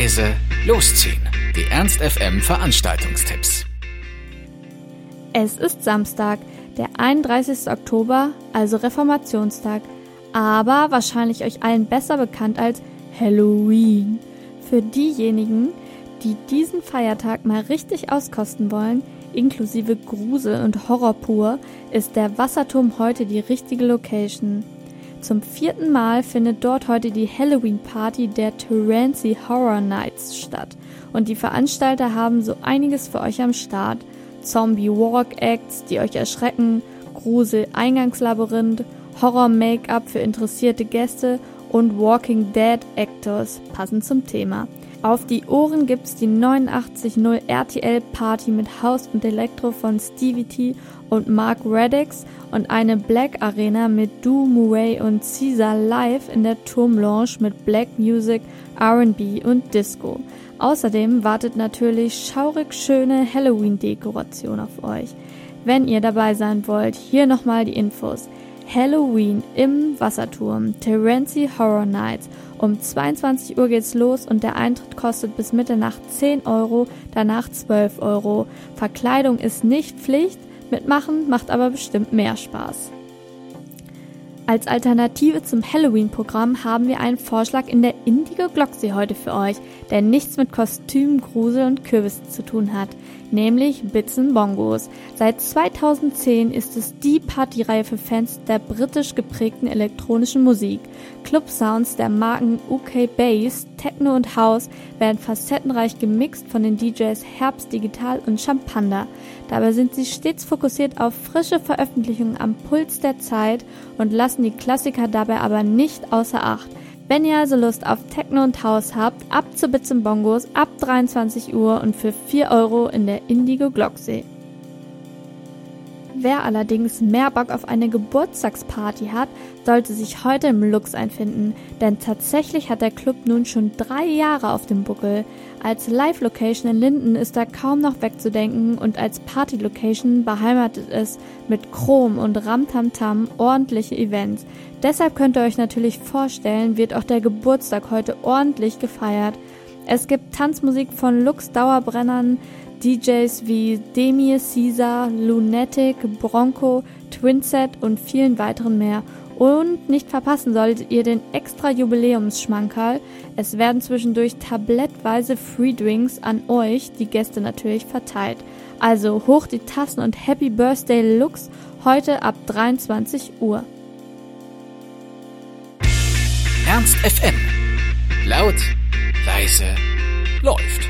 leise, losziehen. Die Ernst FM Veranstaltungstipps. Es ist Samstag, der 31. Oktober, also Reformationstag, aber wahrscheinlich euch allen besser bekannt als Halloween. Für diejenigen, die diesen Feiertag mal richtig auskosten wollen, inklusive Grusel und Horror pur, ist der Wasserturm heute die richtige Location. Zum vierten Mal findet dort heute die Halloween-Party der Terency Horror Nights statt. Und die Veranstalter haben so einiges für euch am Start. Zombie-Walk-Acts, die euch erschrecken, Grusel-Eingangslabyrinth, Horror-Make-up für interessierte Gäste und Walking Dead Actors, passend zum Thema. Auf die Ohren gibt's die 89.0 RTL Party mit House und Elektro von Stevie T und Mark Reddix und eine Black Arena mit Du Murray und Caesar live in der Turmlounge mit Black Music, R&B und Disco. Außerdem wartet natürlich schaurig schöne Halloween-Dekoration auf euch. Wenn ihr dabei sein wollt, hier nochmal die Infos. Halloween im Wasserturm, Terency Horror Nights. Um 22 Uhr geht's los und der Eintritt kostet bis Mitternacht 10 Euro, danach 12 Euro. Verkleidung ist nicht Pflicht, mitmachen macht aber bestimmt mehr Spaß. Als Alternative zum Halloween-Programm haben wir einen Vorschlag in der Indigo Glocksee heute für euch, der nichts mit Kostümen, Grusel und Kürbissen zu tun hat, nämlich Bits Bongos. Seit 2010 ist es die Partyreihe für Fans der britisch geprägten elektronischen Musik. Club-Sounds der Marken UK Bass, Techno und House werden facettenreich gemixt von den DJs Herbst Digital und Champander. Dabei sind sie stets fokussiert auf frische Veröffentlichungen am Puls der Zeit und lassen lassen die Klassiker dabei aber nicht außer Acht. Wenn ihr also Lust auf Techno und House habt, ab zu Bits und Bongos ab 23 Uhr und für 4 Euro in der Indigo Glocksee. Wer allerdings mehr Bock auf eine Geburtstagsparty hat, sollte sich heute im Lux einfinden, denn tatsächlich hat der Club nun schon drei Jahre auf dem Buckel. Als Live-Location in Linden ist da kaum noch wegzudenken und als Party-Location beheimatet es mit Chrom und Ramtamtam ordentliche Events. Deshalb könnt ihr euch natürlich vorstellen, wird auch der Geburtstag heute ordentlich gefeiert. Es gibt Tanzmusik von Lux Dauerbrennern, DJs wie Demir, Caesar, Lunatic, Bronco, Twinset und vielen weiteren mehr. Und nicht verpassen solltet ihr den extra Jubiläumsschmankerl. Es werden zwischendurch tablettweise Free Drinks an euch, die Gäste natürlich, verteilt. Also hoch die Tassen und Happy Birthday Lux heute ab 23 Uhr. Ernst FM. Laut, leise, läuft.